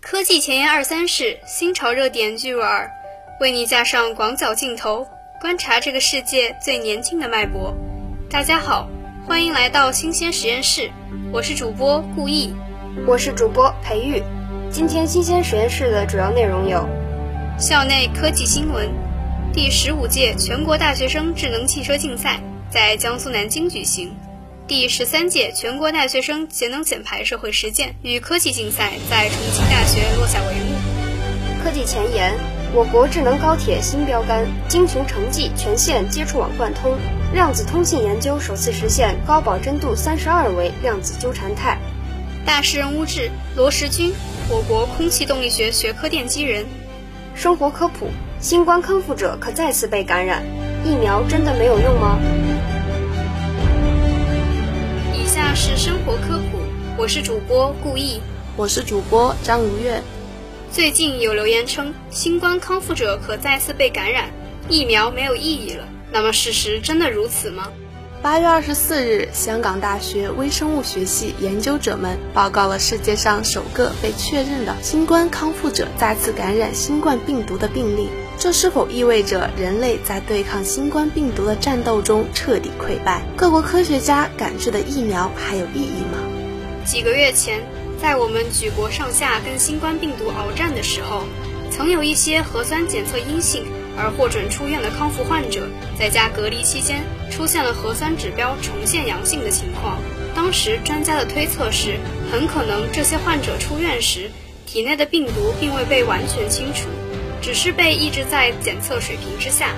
科技前沿二三事，新潮热点聚入耳，为你架上广角镜头，观察这个世界最年轻的脉搏。大家好，欢迎来到新鲜实验室，我是主播顾意，我是主播裴玉。今天新鲜实验室的主要内容有：校内科技新闻，第十五届全国大学生智能汽车竞赛在江苏南京举行。第十三届全国大学生节能减排社会实践与科技竞赛在重庆大学落下帷幕。科技前沿，我国智能高铁新标杆，京琼城际全线接触网贯通，量子通信研究首次实现高保真度三十二维量子纠缠态。大诗人乌志罗时军，我国空气动力学学科奠基人。生活科普，新冠康复者可再次被感染，疫苗真的没有用吗？生活科普，我是主播顾意，我是主播张如月。最近有留言称新冠康复者可再次被感染，疫苗没有意义了。那么事实真的如此吗？八月二十四日，香港大学微生物学系研究者们报告了世界上首个被确认的新冠康复者再次感染新冠病毒的病例。这是否意味着人类在对抗新冠病毒的战斗中彻底溃败？各国科学家赶制的疫苗还有意义吗？几个月前，在我们举国上下跟新冠病毒鏖战的时候，曾有一些核酸检测阴性而获准出院的康复患者，在家隔离期间出现了核酸指标重现阳性的情况。当时专家的推测是，很可能这些患者出院时体内的病毒并未被完全清除。只是被抑制在检测水平之下。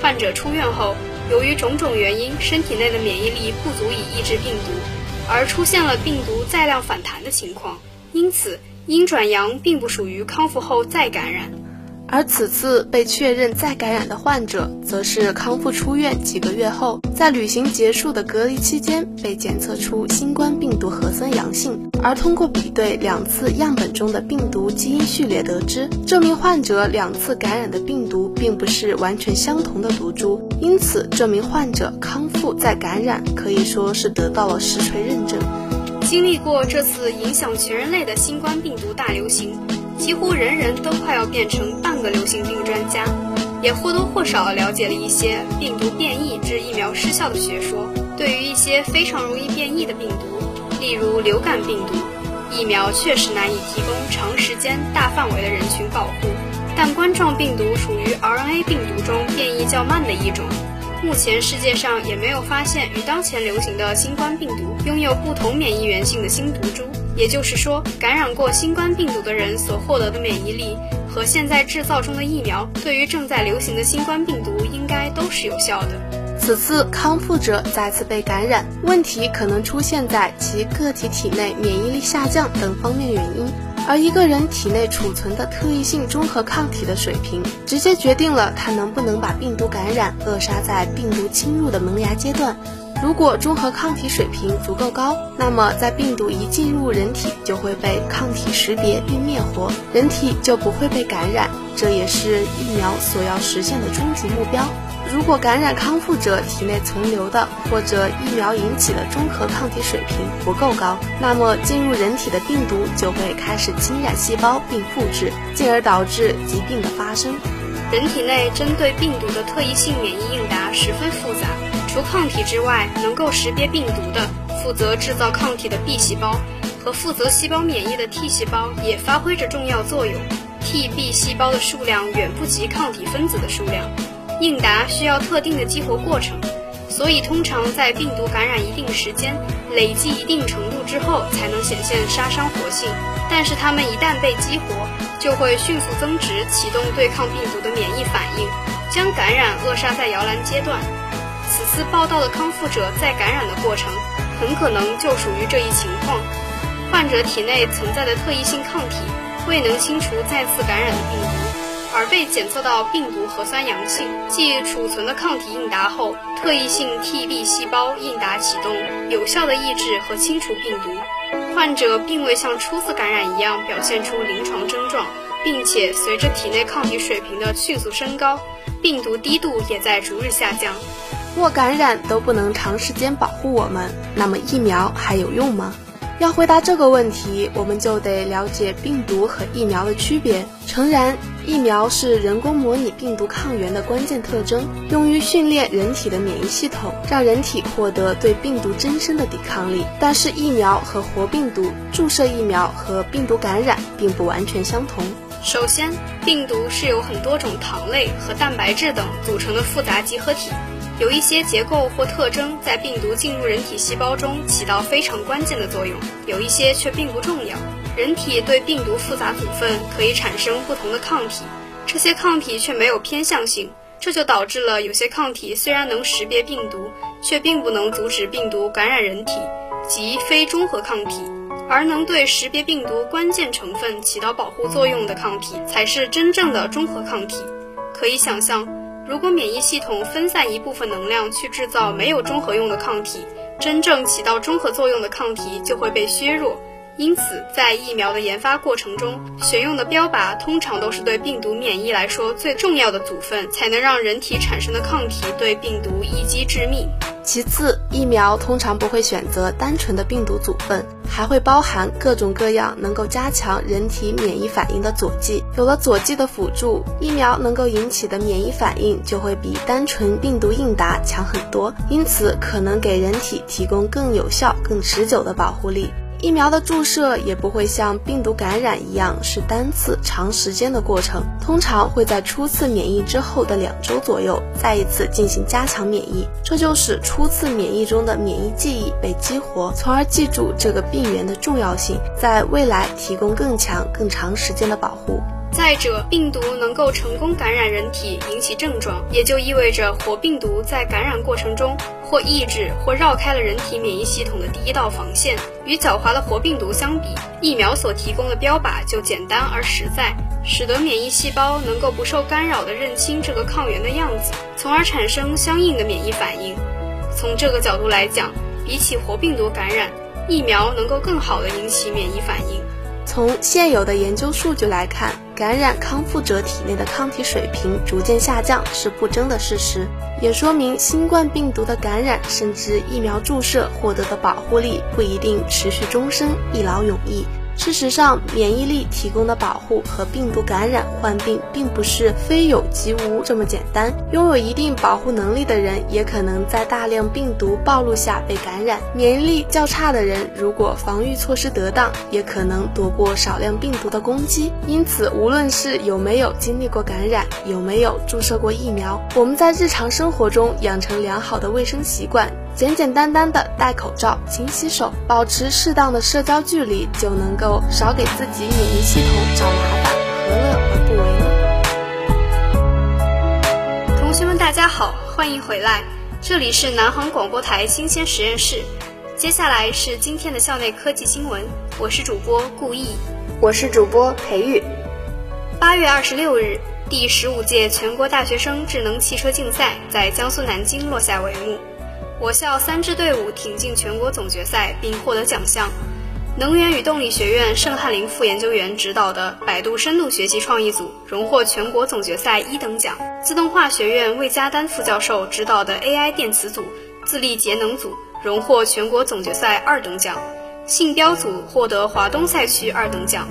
患者出院后，由于种种原因，身体内的免疫力不足以抑制病毒，而出现了病毒载量反弹的情况。因此，阴转阳并不属于康复后再感染。而此次被确认再感染的患者，则是康复出院几个月后，在旅行结束的隔离期间被检测出新冠病毒核酸阳性，而通过比对两次样本中的病毒基因序列得知，这名患者两次感染的病毒并不是完全相同的毒株，因此这名患者康复再感染可以说是得到了实锤认证。经历过这次影响全人类的新冠病毒大流行。几乎人人都快要变成半个流行病专家，也或多或少了解了一些病毒变异致疫苗失效的学说。对于一些非常容易变异的病毒，例如流感病毒，疫苗确实难以提供长时间、大范围的人群保护。但冠状病毒属于 RNA 病毒中变异较慢的一种。目前世界上也没有发现与当前流行的新冠病毒拥有不同免疫原性的新毒株，也就是说，感染过新冠病毒的人所获得的免疫力和现在制造中的疫苗对于正在流行的新冠病毒应该都是有效的。此次康复者再次被感染，问题可能出现在其个体体内免疫力下降等方面原因。而一个人体内储存的特异性中和抗体的水平，直接决定了他能不能把病毒感染扼杀在病毒侵入的萌芽阶段。如果中和抗体水平足够高，那么在病毒一进入人体，就会被抗体识别并灭活，人体就不会被感染。这也是疫苗所要实现的终极目标。如果感染康复者体内存留的或者疫苗引起的中和抗体水平不够高，那么进入人体的病毒就会开始侵染细胞并复制，进而导致疾病的发生。人体内针对病毒的特异性免疫应答十分复杂，除抗体之外，能够识别病毒的、负责制造抗体的 B 细胞和负责细胞免疫的 T 细胞也发挥着重要作用。T、B 细胞的数量远不及抗体分子的数量。应答需要特定的激活过程，所以通常在病毒感染一定时间、累积一定程度之后，才能显现杀伤活性。但是它们一旦被激活，就会迅速增值，启动对抗病毒的免疫反应，将感染扼杀在摇篮阶段。此次报道的康复者再感染的过程，很可能就属于这一情况。患者体内存在的特异性抗体未能清除再次感染的病毒。而被检测到病毒核酸阳性，即储存的抗体应答后，特异性 T B 细胞应答启动，有效的抑制和清除病毒。患者并未像初次感染一样表现出临床症状，并且随着体内抗体水平的迅速升高，病毒低度也在逐日下降。若感染都不能长时间保护我们，那么疫苗还有用吗？要回答这个问题，我们就得了解病毒和疫苗的区别。诚然，疫苗是人工模拟病毒抗原的关键特征，用于训练人体的免疫系统，让人体获得对病毒真身的抵抗力。但是，疫苗和活病毒、注射疫苗和病毒感染并不完全相同。首先，病毒是由很多种糖类和蛋白质等组成的复杂集合体。有一些结构或特征在病毒进入人体细胞中起到非常关键的作用，有一些却并不重要。人体对病毒复杂组分可以产生不同的抗体，这些抗体却没有偏向性，这就导致了有些抗体虽然能识别病毒，却并不能阻止病毒感染人体，即非中和抗体。而能对识别病毒关键成分起到保护作用的抗体，才是真正的中和抗体。可以想象。如果免疫系统分散一部分能量去制造没有中和用的抗体，真正起到中和作用的抗体就会被削弱。因此，在疫苗的研发过程中，选用的标靶通常都是对病毒免疫来说最重要的组分，才能让人体产生的抗体对病毒一击致命。其次，疫苗通常不会选择单纯的病毒组分，还会包含各种各样能够加强人体免疫反应的佐剂。有了佐剂的辅助，疫苗能够引起的免疫反应就会比单纯病毒应答强很多，因此可能给人体提供更有效、更持久的保护力。疫苗的注射也不会像病毒感染一样是单次长时间的过程，通常会在初次免疫之后的两周左右再一次进行加强免疫，这就使初次免疫中的免疫记忆被激活，从而记住这个病原的重要性，在未来提供更强、更长时间的保护。再者，病毒能够成功感染人体，引起症状，也就意味着活病毒在感染过程中或抑制或绕开了人体免疫系统的第一道防线。与狡猾的活病毒相比，疫苗所提供的标靶就简单而实在，使得免疫细胞能够不受干扰地认清这个抗原的样子，从而产生相应的免疫反应。从这个角度来讲，比起活病毒感染，疫苗能够更好地引起免疫反应。从现有的研究数据来看，感染康复者体内的抗体水平逐渐下降是不争的事实，也说明新冠病毒的感染甚至疫苗注射获得的保护力不一定持续终身、一劳永逸。事实上，免疫力提供的保护和病毒感染患病并不是非有即无这么简单。拥有一定保护能力的人，也可能在大量病毒暴露下被感染；免疫力较差的人，如果防御措施得当，也可能躲过少量病毒的攻击。因此，无论是有没有经历过感染，有没有注射过疫苗，我们在日常生活中养成良好的卫生习惯。简简单单的戴口罩、勤洗手、保持适当的社交距离，就能够少给自己免疫系统找麻烦，何乐而不为呢？同学们，大家好，欢迎回来，这里是南航广播台新鲜实验室。接下来是今天的校内科技新闻，我是主播顾毅，我是主播裴玉。八月二十六日，第十五届全国大学生智能汽车竞赛在江苏南京落下帷幕。我校三支队伍挺进全国总决赛并获得奖项。能源与动力学院盛翰林副研究员指导的百度深度学习创意组荣获全国总决赛一等奖。自动化学院魏家丹副教授指导的 AI 电磁组自力节能组荣获全国总决赛二等奖。信标组获得华东赛区二等奖。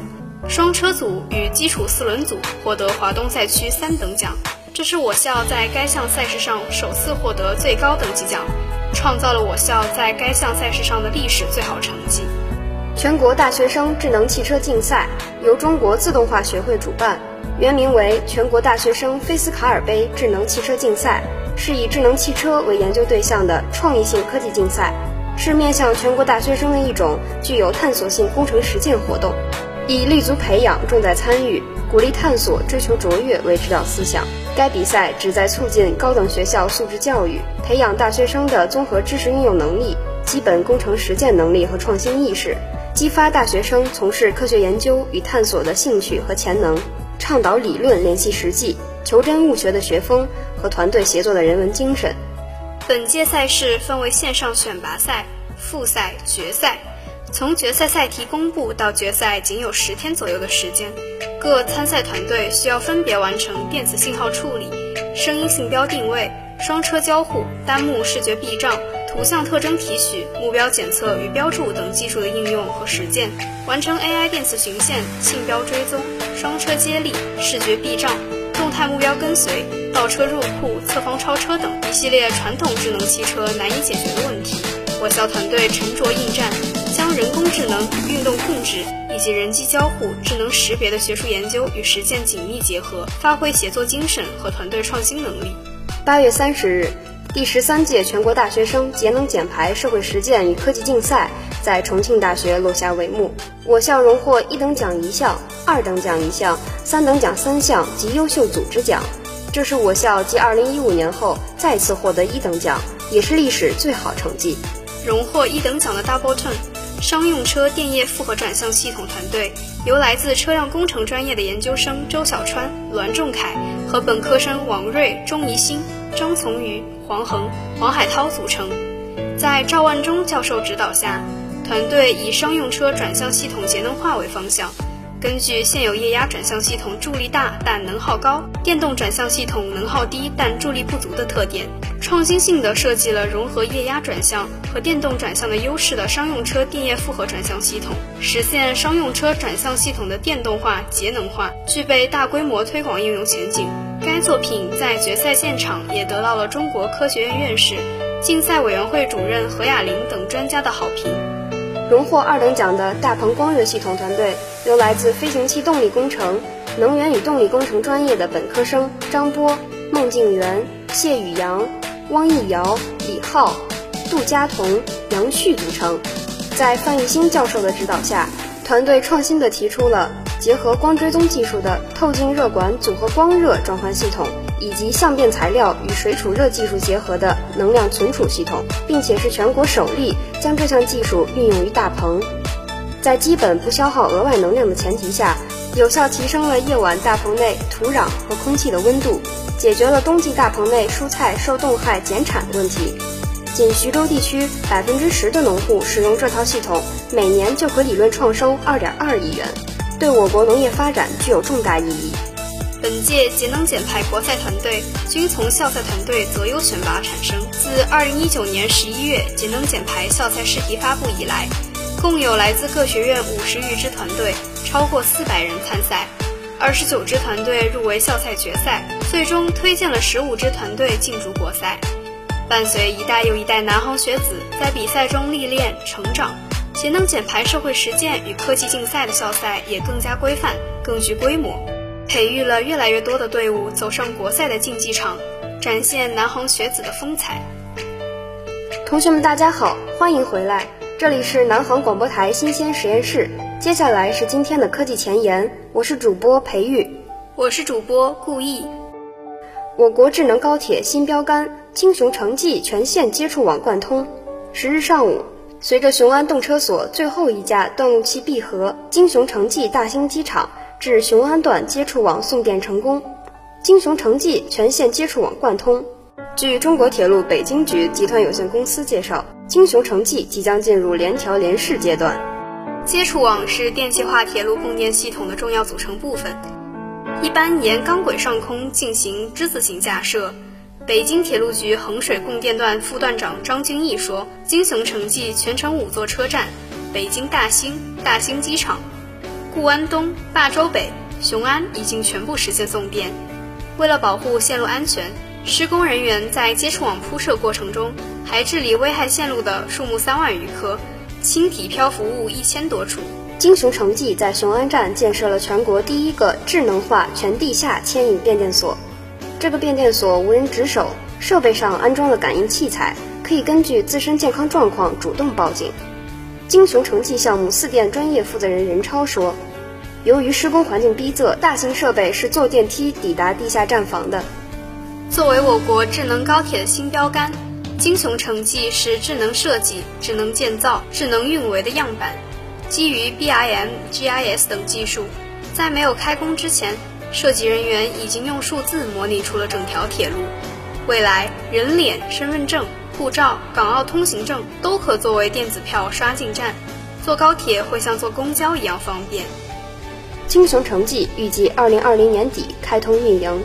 双车组与基础四轮组获得华东赛区三等奖。这是我校在该项赛事上首次获得最高等级奖。创造了我校在该项赛事上的历史最好成绩。全国大学生智能汽车竞赛由中国自动化学会主办，原名为全国大学生菲斯卡尔杯智能汽车竞赛，是以智能汽车为研究对象的创意性科技竞赛，是面向全国大学生的一种具有探索性工程实践活动，以立足培养、重在参与、鼓励探索、追求卓越为指导思想。该比赛旨在促进高等学校素质教育，培养大学生的综合知识运用能力、基本工程实践能力和创新意识，激发大学生从事科学研究与探索的兴趣和潜能，倡导理论联系实际、求真务学的学风和团队协作的人文精神。本届赛事分为线上选拔赛、复赛、决赛。从决赛赛题公布到决赛仅有十天左右的时间，各参赛团队需要分别完成电子信号处理、声音信标定位、双车交互、单目视觉避障、图像特征提取、目标检测与标注等技术的应用和实践，完成 AI 电磁巡线、信标追踪、双车接力、视觉避障、动态目标跟随、倒车入库、侧方超车等一系列传统智能汽车难以解决的问题。我校团队沉着应战，将人工智能、运动控制以及人机交互、智能识别的学术研究与实践紧密结合，发挥协作精神和团队创新能力。八月三十日，第十三届全国大学生节能减排社会实践与科技竞赛在重庆大学落下帷幕。我校荣获一等奖一项、二等奖一项、三等奖三项及优秀组织奖。这是我校继二零一五年后再次获得一等奖，也是历史最好成绩。荣获一等奖的 Double Turn 商用车电液复合转向系统团队，由来自车辆工程专业的研究生周小川、栾仲凯和本科生王瑞、钟怡欣、张从瑜、黄恒、黄海涛组成。在赵万忠教授指导下，团队以商用车转向系统节能化为方向。根据现有液压转向系统助力大但能耗高，电动转向系统能耗低但助力不足的特点，创新性的设计了融合液压转向和电动转向的优势的商用车电液复合转向系统，实现商用车转向系统的电动化、节能化，具备大规模推广应用前景。该作品在决赛现场也得到了中国科学院院士、竞赛委员会主任何雅玲等专家的好评。荣获二等奖的大鹏光热系统团队，由来自飞行器动力工程、能源与动力工程专业的本科生张波、孟静元、谢宇阳、汪义尧、李浩、杜佳彤、杨旭组成。在范玉兴教授的指导下，团队创新地提出了结合光追踪技术的透镜热管组合光热转换系统。以及相变材料与水储热技术结合的能量存储系统，并且是全国首例将这项技术运用于大棚，在基本不消耗额外能量的前提下，有效提升了夜晚大棚内土壤和空气的温度，解决了冬季大棚内蔬菜受冻害减产的问题。仅徐州地区百分之十的农户使用这套系统，每年就可理论创收二点二亿元，对我国农业发展具有重大意义。本届节能减排国赛团队均从校赛团队择优选拔产生。自2019年11月节能减排校赛试题发布以来，共有来自各学院五十余支团队，超过四百人参赛，二十九支团队入围校赛决赛，最终推荐了十五支团队进入国赛。伴随一代又一代南航学子在比赛中历练成长，节能减排社会实践与科技竞赛的校赛也更加规范、更具规模。培育了越来越多的队伍走上国赛的竞技场，展现南航学子的风采。同学们，大家好，欢迎回来，这里是南航广播台新鲜实验室。接下来是今天的科技前沿，我是主播培育，我是主播顾毅。我国智能高铁新标杆京雄城际全线接触网贯通。十日上午，随着雄安动车所最后一架断路器闭合，京雄城际大兴机场。至雄安段接触网送电成功，京雄城际全线接触网贯通。据中国铁路北京局集团有限公司介绍，京雄城际即将进入联调联试阶段。接触网是电气化铁路供电系统的重要组成部分，一般沿钢轨上空进行之字形架设。北京铁路局衡水供电段副段长张京义说：“京雄城际全程五座车站，北京大兴、大兴机场。”固安东、霸州北、雄安已经全部实现送电。为了保护线路安全，施工人员在接触网铺设过程中还治理危害线路的树木三万余棵，轻体漂浮物一千多处。京雄城际在雄安站建设了全国第一个智能化全地下牵引变电所。这个变电所无人值守，设备上安装了感应器材，可以根据自身健康状况主动报警。京雄城际项目四电专业负责人任超说：“由于施工环境逼仄，大型设备是坐电梯抵达地下站房的。作为我国智能高铁的新标杆，京雄城际是智能设计、智能建造、智能运维的样板。基于 BIM、GIS 等技术，在没有开工之前，设计人员已经用数字模拟出了整条铁路。未来，人脸、身份证。”护照、港澳通行证都可作为电子票刷进站，坐高铁会像坐公交一样方便。京雄城际预计二零二零年底开通运营。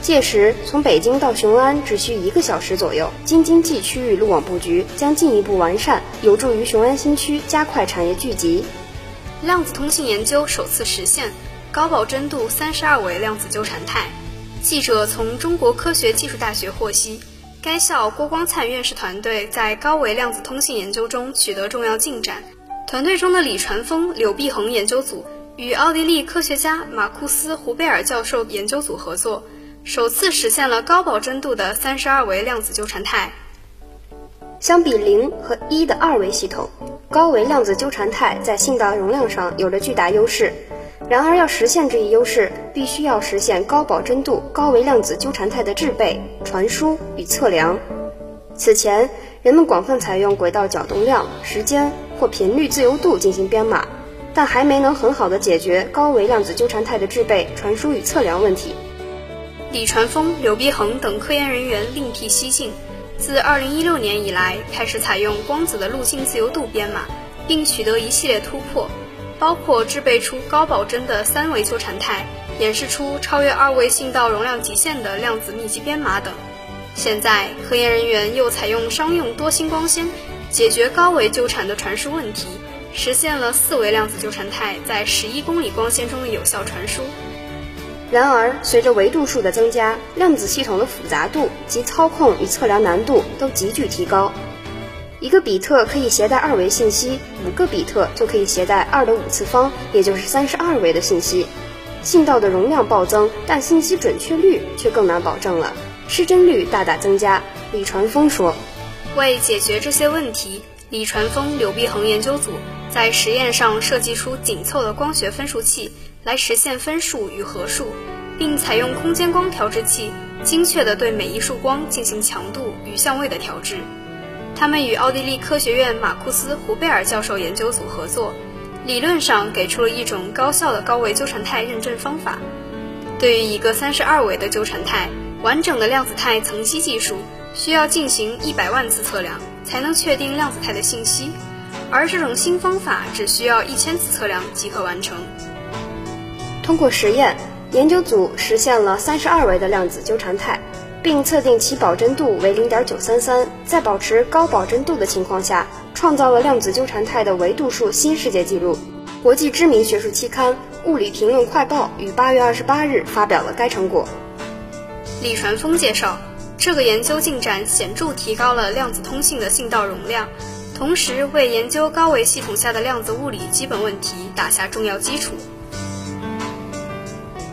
届时，从北京到雄安只需一个小时左右。京津冀区域路网布局将进一步完善，有助于雄安新区加快产业聚集。量子通信研究首次实现高保真度三十二维量子纠缠态。记者从中国科学技术大学获悉，该校郭光灿院士团队在高维量子通信研究中取得重要进展。团队中的李传峰、柳碧恒研究组与奥地利科学家马库斯·胡贝尔教授研究组合作。首次实现了高保真度的三十二维量子纠缠态。相比零和一的二维系统，高维量子纠缠态在信道容量上有着巨大优势。然而，要实现这一优势，必须要实现高保真度高维量子纠缠态的制备、传输与测量。此前，人们广泛采用轨道角动量、时间或频率自由度进行编码，但还没能很好的解决高维量子纠缠态的制备、传输与测量问题。李传峰、刘必恒等科研人员另辟蹊径，自2016年以来开始采用光子的路径自由度编码，并取得一系列突破，包括制备出高保真的三维纠缠态，演示出超越二维信道容量极限的量子密集编码等。现在，科研人员又采用商用多星光纤，解决高维纠缠的传输问题，实现了四维量子纠缠态在十一公里光纤中的有效传输。然而，随着维度数的增加，量子系统的复杂度及操控与测量难度都急剧提高。一个比特可以携带二维信息，五个比特就可以携带二的五次方，也就是三十二维的信息。信道的容量暴增，但信息准确率却更难保证了，失真率大大增加。李传峰说：“为解决这些问题，李传峰、刘碧恒研究组在实验上设计出紧凑的光学分数器。”来实现分数与合数，并采用空间光调制器，精确地对每一束光进行强度与相位的调制。他们与奥地利科学院马库斯·胡贝尔教授研究组合作，理论上给出了一种高效的高维纠缠态认证方法。对于一个三十二维的纠缠态，完整的量子态层析技术需要进行一百万次测量，才能确定量子态的信息，而这种新方法只需要一千次测量即可完成。通过实验，研究组实现了三十二维的量子纠缠态，并测定其保真度为零点九三三，在保持高保真度的情况下，创造了量子纠缠态的维度数新世界纪录。国际知名学术期刊《物理评论快报》于八月二十八日发表了该成果。李传峰介绍，这个研究进展显著提高了量子通信的信道容量，同时为研究高维系统下的量子物理基本问题打下重要基础。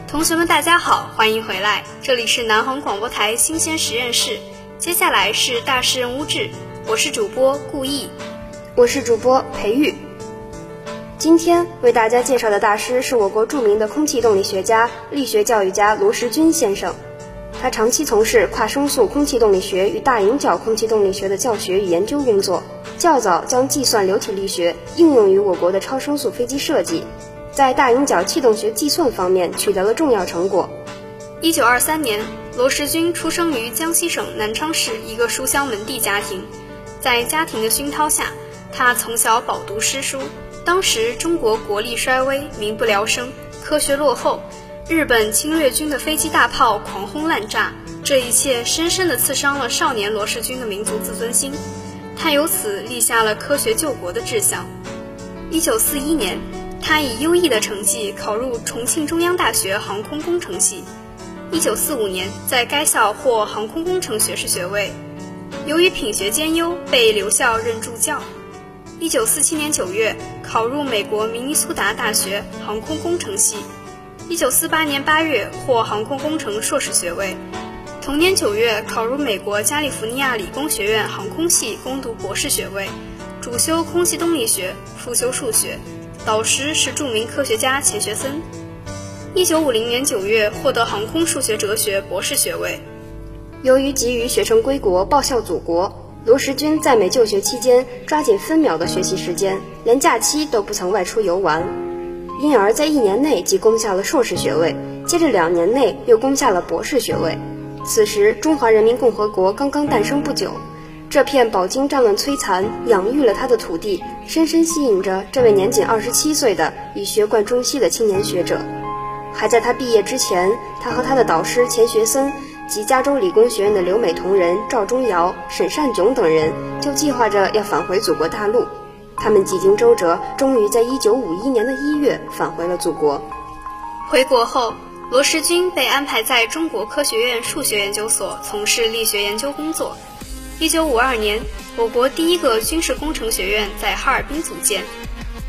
同学们，大家好，欢迎回来，这里是南航广播台新鲜实验室。接下来是大师人乌志，我是主播顾毅，我是主播裴玉。今天为大家介绍的大师是我国著名的空气动力学家、力学教育家罗时军先生。他长期从事跨声速空气动力学与大引角空气动力学的教学与研究工作，较早将计算流体力学应用于我国的超声速飞机设计。在大引角气动学计算方面取得了重要成果。一九二三年，罗时军出生于江西省南昌市一个书香门第家庭。在家庭的熏陶下，他从小饱读诗书。当时中国国力衰微，民不聊生，科学落后，日本侵略军的飞机大炮狂轰滥炸，这一切深深地刺伤了少年罗时军的民族自尊心。他由此立下了科学救国的志向。一九四一年。他以优异的成绩考入重庆中央大学航空工程系，1945年在该校获航空工程学士学位。由于品学兼优，被留校任助教。1947年9月考入美国明尼苏达大学航空工程系，1948年8月获航空工程硕士学位。同年9月考入美国加利福尼亚理工学院航空系攻读博士学位，主修空气动力学，副修数学。导师是著名科学家钱学森。一九五零年九月获得航空数学哲学博士学位。由于急于学成归国、报效祖国，罗时军在美就学期间抓紧分秒的学习时间，连假期都不曾外出游玩，因而，在一年内即攻下了硕士学位，接着两年内又攻下了博士学位。此时，中华人民共和国刚刚诞生不久。这片饱经战乱摧残、养育了他的土地，深深吸引着这位年仅二十七岁的已学贯中西的青年学者。还在他毕业之前，他和他的导师钱学森及加州理工学院的留美同仁赵忠尧、沈善炯等人就计划着要返回祖国大陆。他们几经周折，终于在1951年的一月返回了祖国。回国后，罗时军被安排在中国科学院数学研究所从事力学研究工作。1952年，我国第一个军事工程学院在哈尔滨组建，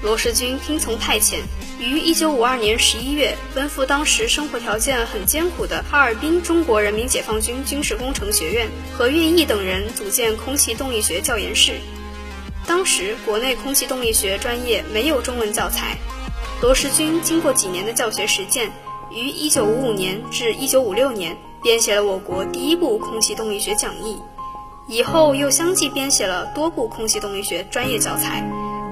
罗时军听从派遣，于1952年11月奔赴当时生活条件很艰苦的哈尔滨中国人民解放军军事工程学院，和岳毅等人组建空气动力学教研室。当时国内空气动力学专业没有中文教材，罗时军经过几年的教学实践，于1955年至1956年编写了我国第一部空气动力学讲义，以后又相继编写了多部空气动力学专业教材，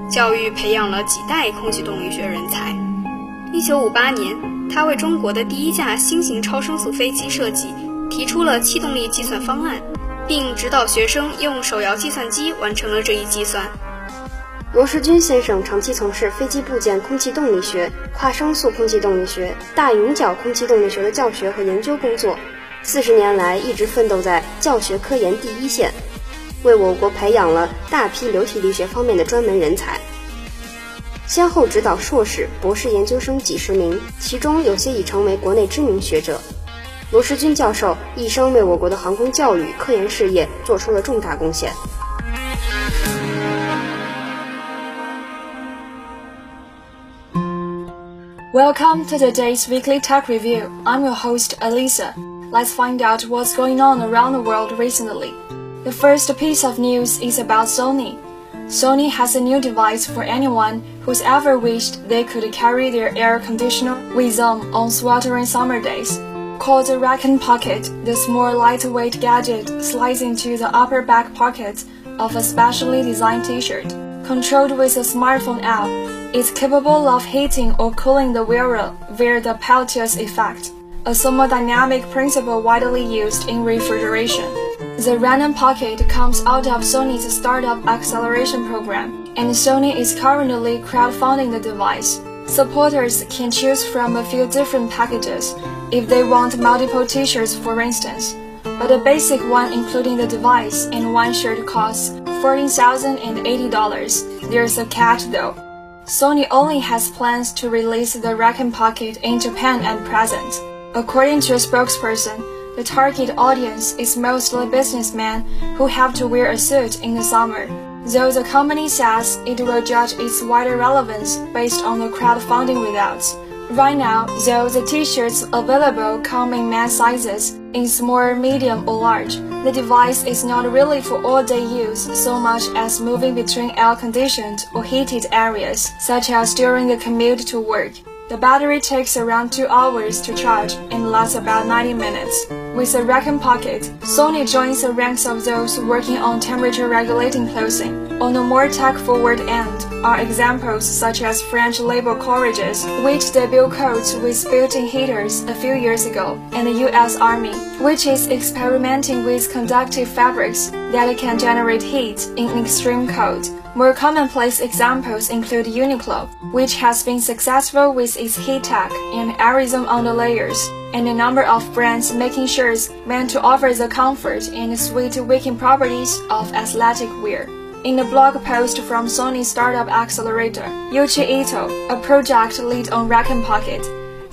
教育培养了几代空气动力学人才。1958年，他为中国的第一架新型超声速飞机设计提出了气动力计算方案。并指导学生用手摇计算机完成了这一计算。罗时军先生长期从事飞机部件空气动力学、跨声速空气动力学、大云角空气动力学的教学和研究工作，四十年来一直奋斗在教学科研第一线，为我国培养了大批流体力学方面的专门人才，先后指导硕士、博士研究生几十名，其中有些已成为国内知名学者。罗时军教授一生为我国的航空教育科研事业做出了重大贡献。Welcome to today's weekly tech review. I'm your host, Alisa. Let's find out what's going on around the world recently. The first piece of news is about Sony. Sony has a new device for anyone who's ever wished they could carry their air conditioner with them on sweltering summer days. Called the Raccoon Pocket, this more lightweight gadget slides into the upper back pocket of a specially designed t-shirt. Controlled with a smartphone app, it's capable of heating or cooling the wearer via the Peltier's effect, a thermodynamic principle widely used in refrigeration. The Raccoon Pocket comes out of Sony's startup acceleration program, and Sony is currently crowdfunding the device. Supporters can choose from a few different packages if they want multiple t-shirts for instance. But the basic one including the device and one shirt costs $14,080. There's a catch though. Sony only has plans to release the Raccoon Pocket in Japan at present. According to a spokesperson, the target audience is mostly businessmen who have to wear a suit in the summer though the company says it will judge its wider relevance based on the crowdfunding results. Right now, though the t-shirts available come in men's sizes, in small, medium, or large, the device is not really for all-day use so much as moving between air-conditioned or heated areas, such as during the commute to work. The battery takes around 2 hours to charge and lasts about 90 minutes. With a Raccoon Pocket, Sony joins the ranks of those working on temperature regulating clothing. On the more tech-forward end are examples such as French label Courageous, which debuted coats with built-in heaters a few years ago, and the US Army, which is experimenting with conductive fabrics that can generate heat in extreme cold. More commonplace examples include Uniqlo, which has been successful with its heat tech and aerism on the layers, and a number of brands making shirts meant to offer the comfort and sweet wicking properties of athletic wear. In a blog post from Sony Startup Accelerator, Yuichi Ito, a project lead on Raccoon Pocket,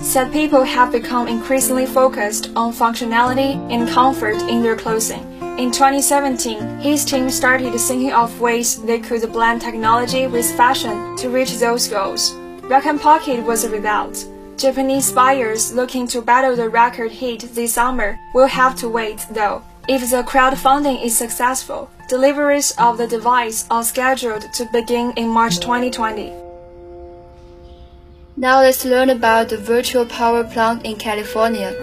said people have become increasingly focused on functionality and comfort in their clothing in 2017, his team started thinking of ways they could blend technology with fashion to reach those goals. Raccoon Pocket was a result. Japanese buyers looking to battle the record heat this summer will have to wait, though. If the crowdfunding is successful, deliveries of the device are scheduled to begin in March 2020. Now let's learn about the virtual power plant in California.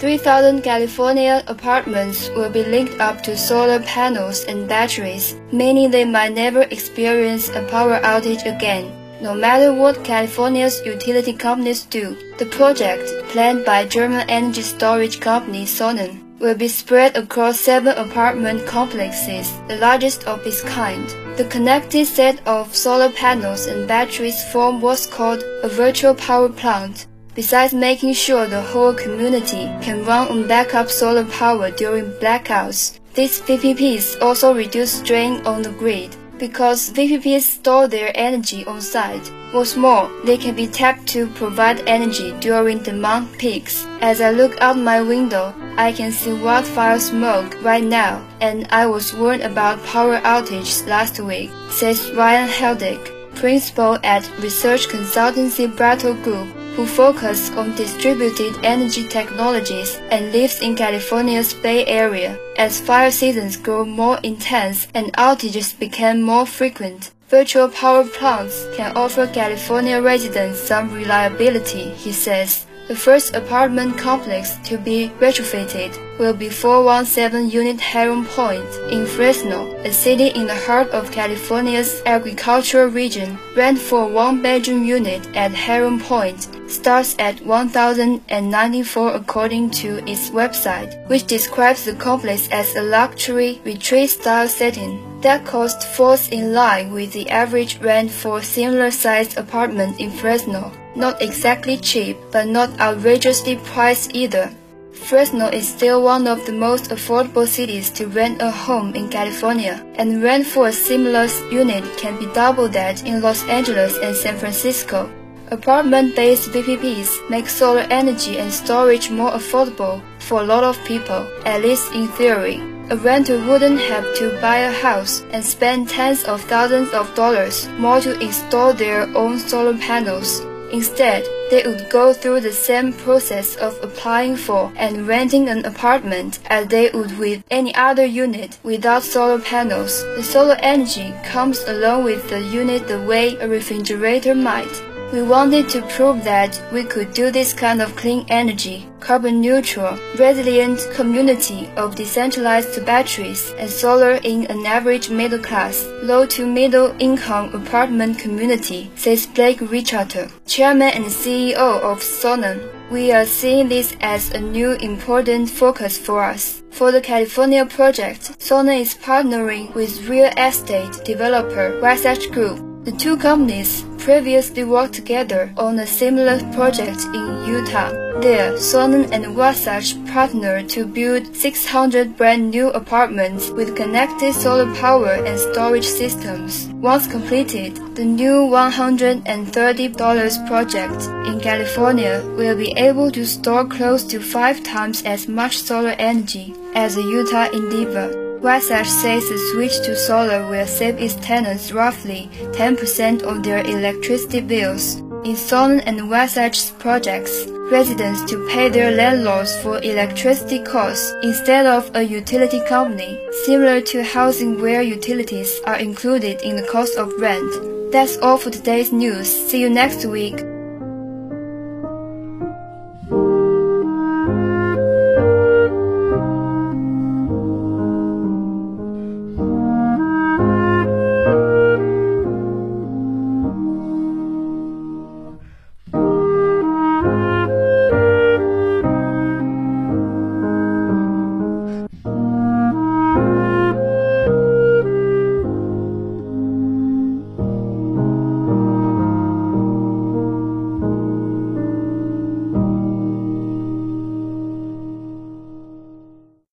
3,000 California apartments will be linked up to solar panels and batteries, meaning they might never experience a power outage again. No matter what California's utility companies do, the project, planned by German energy storage company Sonnen, will be spread across seven apartment complexes, the largest of its kind. The connected set of solar panels and batteries form what's called a virtual power plant, Besides making sure the whole community can run on backup solar power during blackouts, these VPPs also reduce strain on the grid because VPPs store their energy on site. What's more, they can be tapped to provide energy during demand peaks. As I look out my window, I can see wildfire smoke right now, and I was warned about power outages last week, says Ryan Heldig, principal at research consultancy Brattle Group who focuses on distributed energy technologies and lives in California's Bay Area. As fire seasons grow more intense and outages become more frequent, virtual power plants can offer California residents some reliability, he says. The first apartment complex to be retrofitted will be 417 Unit Heron Point in Fresno, a city in the heart of California's agricultural region. Rent for one bedroom unit at Heron Point starts at 1094 according to its website, which describes the complex as a luxury retreat style setting. That cost falls in line with the average rent for similar sized apartment in Fresno. Not exactly cheap, but not outrageously priced either. Fresno is still one of the most affordable cities to rent a home in California, and rent for a similar unit can be double that in Los Angeles and San Francisco. Apartment-based VPPs make solar energy and storage more affordable for a lot of people, at least in theory. A renter wouldn't have to buy a house and spend tens of thousands of dollars more to install their own solar panels. Instead, they would go through the same process of applying for and renting an apartment as they would with any other unit without solar panels. The solar energy comes along with the unit the way a refrigerator might. We wanted to prove that we could do this kind of clean energy, carbon neutral, resilient community of decentralized batteries and solar in an average middle class, low to middle income apartment community, says Blake Richater, chairman and CEO of Sonnen. We are seeing this as a new important focus for us. For the California project, Sonnen is partnering with real estate developer Wasatch Group. The two companies previously worked together on a similar project in Utah. There, Sonnen and Wasatch partnered to build 600 brand new apartments with connected solar power and storage systems. Once completed, the new $130 project in California will be able to store close to five times as much solar energy as the Utah Endeavor. Wasatch says the switch to solar will save its tenants roughly 10% of their electricity bills. In Sonnen and Wasatch's projects, residents to pay their landlords for electricity costs instead of a utility company, similar to housing where utilities are included in the cost of rent. That's all for today's news. See you next week.